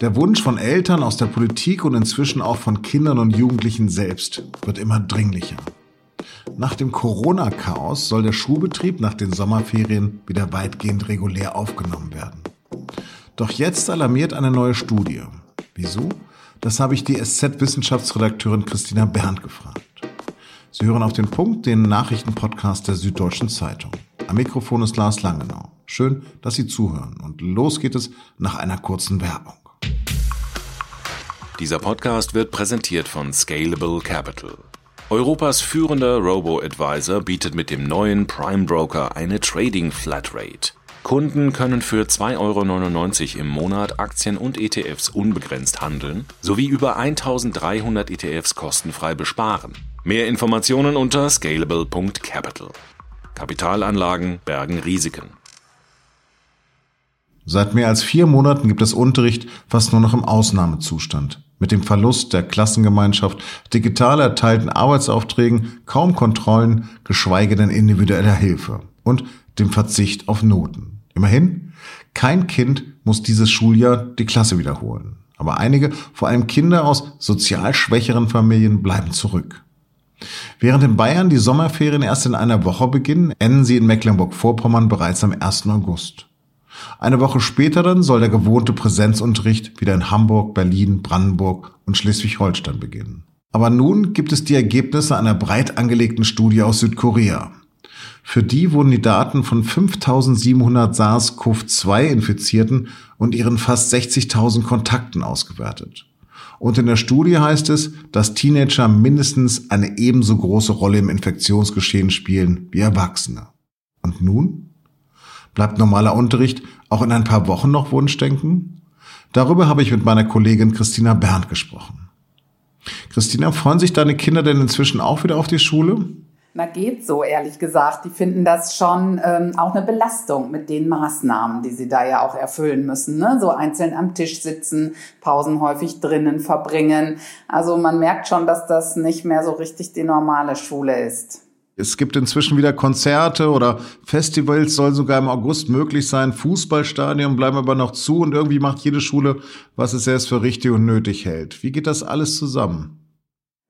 Der Wunsch von Eltern aus der Politik und inzwischen auch von Kindern und Jugendlichen selbst wird immer dringlicher. Nach dem Corona-Chaos soll der Schulbetrieb nach den Sommerferien wieder weitgehend regulär aufgenommen werden. Doch jetzt alarmiert eine neue Studie. Wieso? Das habe ich die SZ-Wissenschaftsredakteurin Christina Berndt gefragt. Sie hören auf den Punkt den Nachrichtenpodcast der Süddeutschen Zeitung. Am Mikrofon ist Lars Langenau. Schön, dass Sie zuhören. Und los geht es nach einer kurzen Werbung. Dieser Podcast wird präsentiert von Scalable Capital. Europas führender Robo-Advisor bietet mit dem neuen Prime Broker eine Trading Flatrate. Kunden können für 2,99 Euro im Monat Aktien und ETFs unbegrenzt handeln sowie über 1300 ETFs kostenfrei besparen. Mehr Informationen unter scalable.capital. Kapitalanlagen bergen Risiken. Seit mehr als vier Monaten gibt es Unterricht fast nur noch im Ausnahmezustand. Mit dem Verlust der Klassengemeinschaft, digital erteilten Arbeitsaufträgen, kaum Kontrollen, geschweige denn individueller Hilfe und dem Verzicht auf Noten. Immerhin, kein Kind muss dieses Schuljahr die Klasse wiederholen. Aber einige, vor allem Kinder aus sozial schwächeren Familien, bleiben zurück. Während in Bayern die Sommerferien erst in einer Woche beginnen, enden sie in Mecklenburg-Vorpommern bereits am 1. August. Eine Woche später dann soll der gewohnte Präsenzunterricht wieder in Hamburg, Berlin, Brandenburg und Schleswig-Holstein beginnen. Aber nun gibt es die Ergebnisse einer breit angelegten Studie aus Südkorea. Für die wurden die Daten von 5700 SARS-CoV-2-Infizierten und ihren fast 60.000 Kontakten ausgewertet. Und in der Studie heißt es, dass Teenager mindestens eine ebenso große Rolle im Infektionsgeschehen spielen wie Erwachsene. Und nun? Bleibt normaler Unterricht auch in ein paar Wochen noch Wunschdenken? Darüber habe ich mit meiner Kollegin Christina Berndt gesprochen. Christina, freuen sich deine Kinder denn inzwischen auch wieder auf die Schule? Na, geht so, ehrlich gesagt. Die finden das schon ähm, auch eine Belastung mit den Maßnahmen, die sie da ja auch erfüllen müssen. Ne? So einzeln am Tisch sitzen, Pausen häufig drinnen verbringen. Also man merkt schon, dass das nicht mehr so richtig die normale Schule ist. Es gibt inzwischen wieder Konzerte oder Festivals, soll sogar im August möglich sein. Fußballstadien bleiben aber noch zu und irgendwie macht jede Schule, was es selbst für richtig und nötig hält. Wie geht das alles zusammen?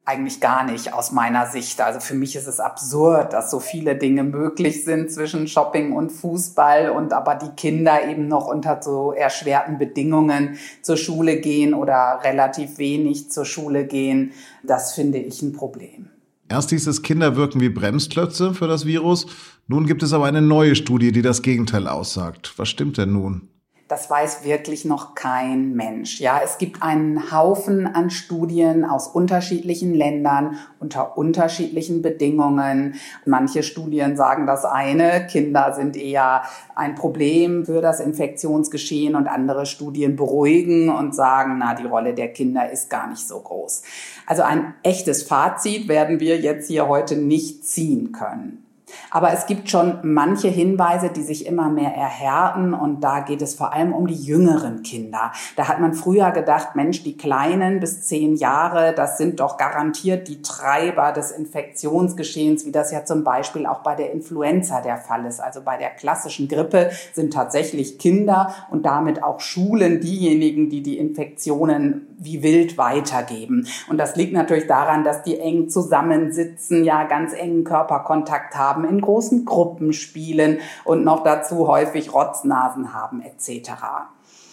Eigentlich gar nicht aus meiner Sicht. Also für mich ist es absurd, dass so viele Dinge möglich sind zwischen Shopping und Fußball und aber die Kinder eben noch unter so erschwerten Bedingungen zur Schule gehen oder relativ wenig zur Schule gehen. Das finde ich ein Problem. Erst hieß es, Kinder wirken wie Bremsklötze für das Virus. Nun gibt es aber eine neue Studie, die das Gegenteil aussagt. Was stimmt denn nun? Das weiß wirklich noch kein Mensch. Ja, es gibt einen Haufen an Studien aus unterschiedlichen Ländern unter unterschiedlichen Bedingungen. Manche Studien sagen das eine, Kinder sind eher ein Problem für das Infektionsgeschehen und andere Studien beruhigen und sagen, na, die Rolle der Kinder ist gar nicht so groß. Also ein echtes Fazit werden wir jetzt hier heute nicht ziehen können. Aber es gibt schon manche Hinweise, die sich immer mehr erhärten und da geht es vor allem um die jüngeren Kinder. Da hat man früher gedacht, Mensch, die Kleinen bis zehn Jahre, das sind doch garantiert die Treiber des Infektionsgeschehens, wie das ja zum Beispiel auch bei der Influenza der Fall ist. Also bei der klassischen Grippe sind tatsächlich Kinder und damit auch Schulen diejenigen, die die Infektionen wie wild weitergeben. Und das liegt natürlich daran, dass die eng zusammensitzen, ja ganz engen Körperkontakt haben, in großen Gruppen spielen und noch dazu häufig Rotznasen haben etc.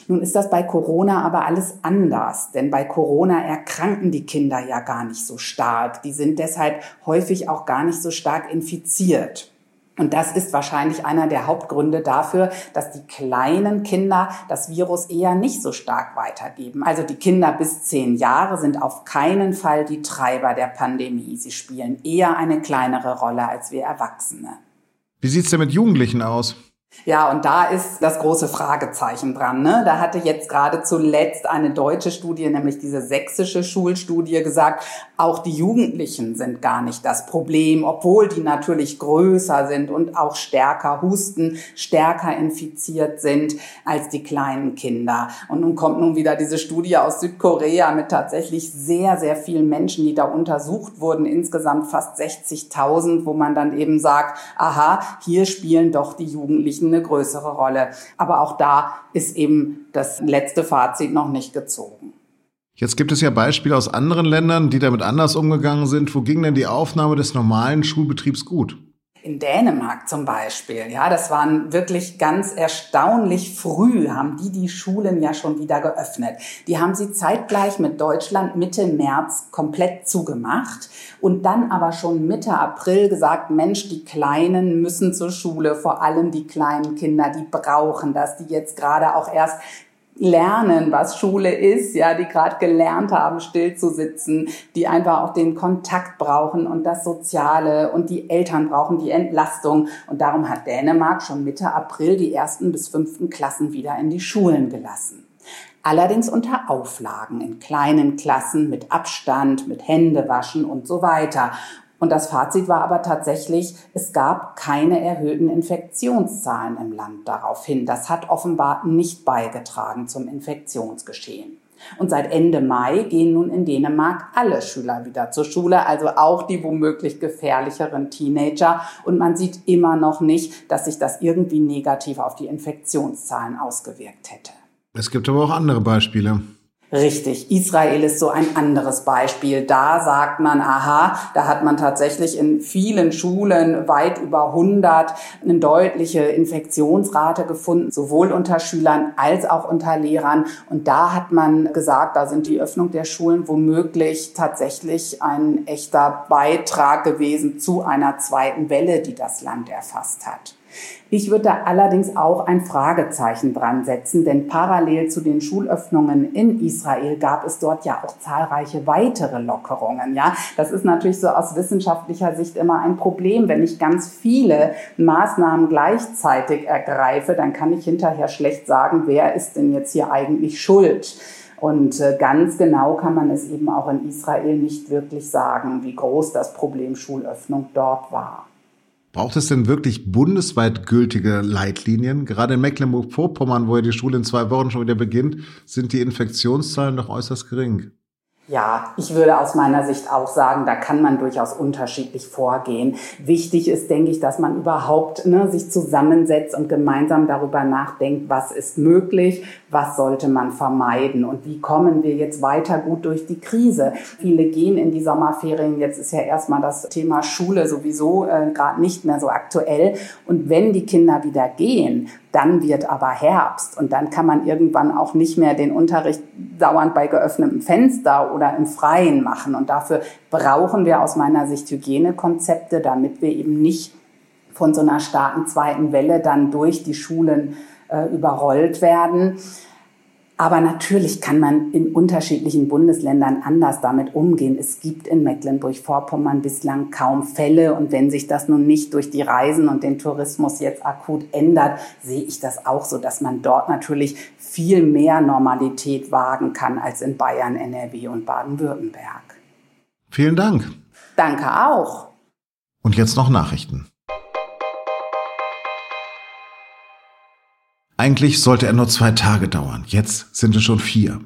Nun ist das bei Corona aber alles anders, denn bei Corona erkranken die Kinder ja gar nicht so stark. Die sind deshalb häufig auch gar nicht so stark infiziert. Und das ist wahrscheinlich einer der Hauptgründe dafür, dass die kleinen Kinder das Virus eher nicht so stark weitergeben. Also die Kinder bis zehn Jahre sind auf keinen Fall die Treiber der Pandemie. Sie spielen eher eine kleinere Rolle als wir Erwachsene. Wie sieht's denn mit Jugendlichen aus? Ja, und da ist das große Fragezeichen dran. Ne? Da hatte jetzt gerade zuletzt eine deutsche Studie, nämlich diese sächsische Schulstudie, gesagt, auch die Jugendlichen sind gar nicht das Problem, obwohl die natürlich größer sind und auch stärker husten, stärker infiziert sind als die kleinen Kinder. Und nun kommt nun wieder diese Studie aus Südkorea mit tatsächlich sehr, sehr vielen Menschen, die da untersucht wurden, insgesamt fast 60.000, wo man dann eben sagt, aha, hier spielen doch die Jugendlichen eine größere Rolle. Aber auch da ist eben das letzte Fazit noch nicht gezogen. Jetzt gibt es ja Beispiele aus anderen Ländern, die damit anders umgegangen sind. Wo ging denn die Aufnahme des normalen Schulbetriebs gut? In Dänemark zum Beispiel, ja, das waren wirklich ganz erstaunlich früh, haben die die Schulen ja schon wieder geöffnet. Die haben sie zeitgleich mit Deutschland Mitte März komplett zugemacht und dann aber schon Mitte April gesagt, Mensch, die Kleinen müssen zur Schule, vor allem die kleinen Kinder, die brauchen das, die jetzt gerade auch erst lernen, was Schule ist, ja, die gerade gelernt haben, still zu sitzen, die einfach auch den Kontakt brauchen und das Soziale und die Eltern brauchen die Entlastung. Und darum hat Dänemark schon Mitte April die ersten bis fünften Klassen wieder in die Schulen gelassen. Allerdings unter Auflagen in kleinen Klassen mit Abstand, mit Händewaschen und so weiter. Und das Fazit war aber tatsächlich, es gab keine erhöhten Infektionszahlen im Land daraufhin. Das hat offenbar nicht beigetragen zum Infektionsgeschehen. Und seit Ende Mai gehen nun in Dänemark alle Schüler wieder zur Schule, also auch die womöglich gefährlicheren Teenager. Und man sieht immer noch nicht, dass sich das irgendwie negativ auf die Infektionszahlen ausgewirkt hätte. Es gibt aber auch andere Beispiele. Richtig, Israel ist so ein anderes Beispiel. Da sagt man, aha, da hat man tatsächlich in vielen Schulen weit über 100 eine deutliche Infektionsrate gefunden, sowohl unter Schülern als auch unter Lehrern. Und da hat man gesagt, da sind die Öffnung der Schulen womöglich tatsächlich ein echter Beitrag gewesen zu einer zweiten Welle, die das Land erfasst hat. Ich würde da allerdings auch ein Fragezeichen dran setzen, denn parallel zu den Schulöffnungen in Israel gab es dort ja auch zahlreiche weitere Lockerungen. Ja, das ist natürlich so aus wissenschaftlicher Sicht immer ein Problem. Wenn ich ganz viele Maßnahmen gleichzeitig ergreife, dann kann ich hinterher schlecht sagen, wer ist denn jetzt hier eigentlich schuld. Und äh, ganz genau kann man es eben auch in Israel nicht wirklich sagen, wie groß das Problem Schulöffnung dort war. Braucht es denn wirklich bundesweit gültige Leitlinien? Gerade in Mecklenburg-Vorpommern, wo ja die Schule in zwei Wochen schon wieder beginnt, sind die Infektionszahlen noch äußerst gering. Ja, ich würde aus meiner Sicht auch sagen, da kann man durchaus unterschiedlich vorgehen. Wichtig ist, denke ich, dass man überhaupt ne, sich zusammensetzt und gemeinsam darüber nachdenkt, was ist möglich, was sollte man vermeiden und wie kommen wir jetzt weiter gut durch die Krise. Viele gehen in die Sommerferien, jetzt ist ja erstmal das Thema Schule sowieso äh, gerade nicht mehr so aktuell. Und wenn die Kinder wieder gehen, dann wird aber Herbst und dann kann man irgendwann auch nicht mehr den Unterricht dauernd bei geöffnetem Fenster oder im Freien machen. Und dafür brauchen wir aus meiner Sicht Hygienekonzepte, damit wir eben nicht von so einer starken zweiten Welle dann durch die Schulen äh, überrollt werden. Aber natürlich kann man in unterschiedlichen Bundesländern anders damit umgehen. Es gibt in Mecklenburg-Vorpommern bislang kaum Fälle. Und wenn sich das nun nicht durch die Reisen und den Tourismus jetzt akut ändert, sehe ich das auch so, dass man dort natürlich viel mehr Normalität wagen kann als in Bayern, NRW und Baden-Württemberg. Vielen Dank. Danke auch. Und jetzt noch Nachrichten. Eigentlich sollte er nur zwei Tage dauern. Jetzt sind es schon vier.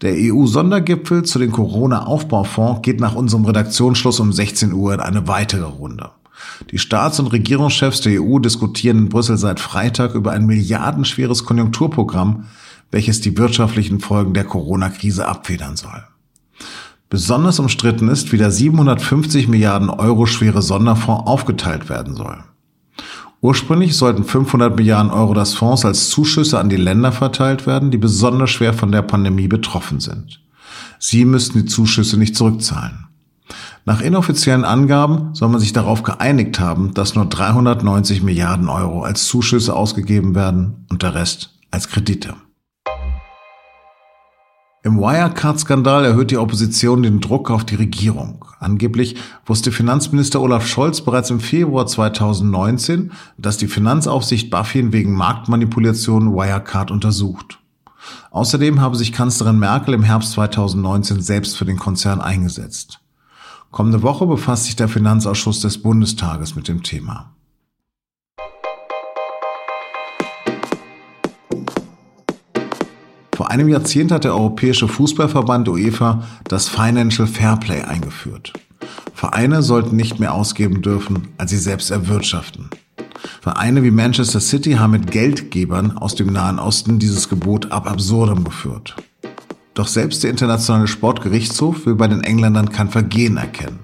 Der EU-Sondergipfel zu den Corona-Aufbaufonds geht nach unserem Redaktionsschluss um 16 Uhr in eine weitere Runde. Die Staats- und Regierungschefs der EU diskutieren in Brüssel seit Freitag über ein milliardenschweres Konjunkturprogramm, welches die wirtschaftlichen Folgen der Corona-Krise abfedern soll. Besonders umstritten ist, wie der 750 Milliarden Euro schwere Sonderfonds aufgeteilt werden soll. Ursprünglich sollten 500 Milliarden Euro des Fonds als Zuschüsse an die Länder verteilt werden, die besonders schwer von der Pandemie betroffen sind. Sie müssten die Zuschüsse nicht zurückzahlen. Nach inoffiziellen Angaben soll man sich darauf geeinigt haben, dass nur 390 Milliarden Euro als Zuschüsse ausgegeben werden und der Rest als Kredite. Im Wirecard-Skandal erhöht die Opposition den Druck auf die Regierung. Angeblich wusste Finanzminister Olaf Scholz bereits im Februar 2019, dass die Finanzaufsicht BaFin wegen Marktmanipulation Wirecard untersucht. Außerdem habe sich Kanzlerin Merkel im Herbst 2019 selbst für den Konzern eingesetzt. Kommende Woche befasst sich der Finanzausschuss des Bundestages mit dem Thema. Vor einem Jahrzehnt hat der Europäische Fußballverband UEFA das Financial Fairplay eingeführt. Vereine sollten nicht mehr ausgeben dürfen, als sie selbst erwirtschaften. Vereine wie Manchester City haben mit Geldgebern aus dem Nahen Osten dieses Gebot ab absurdum geführt. Doch selbst der internationale Sportgerichtshof will bei den Engländern kein Vergehen erkennen.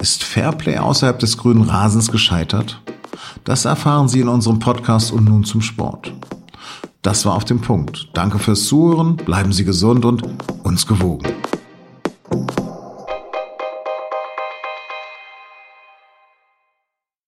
Ist Fairplay außerhalb des grünen Rasens gescheitert? Das erfahren Sie in unserem Podcast und nun zum Sport. Das war auf dem Punkt. Danke fürs Zuhören, bleiben Sie gesund und uns gewogen.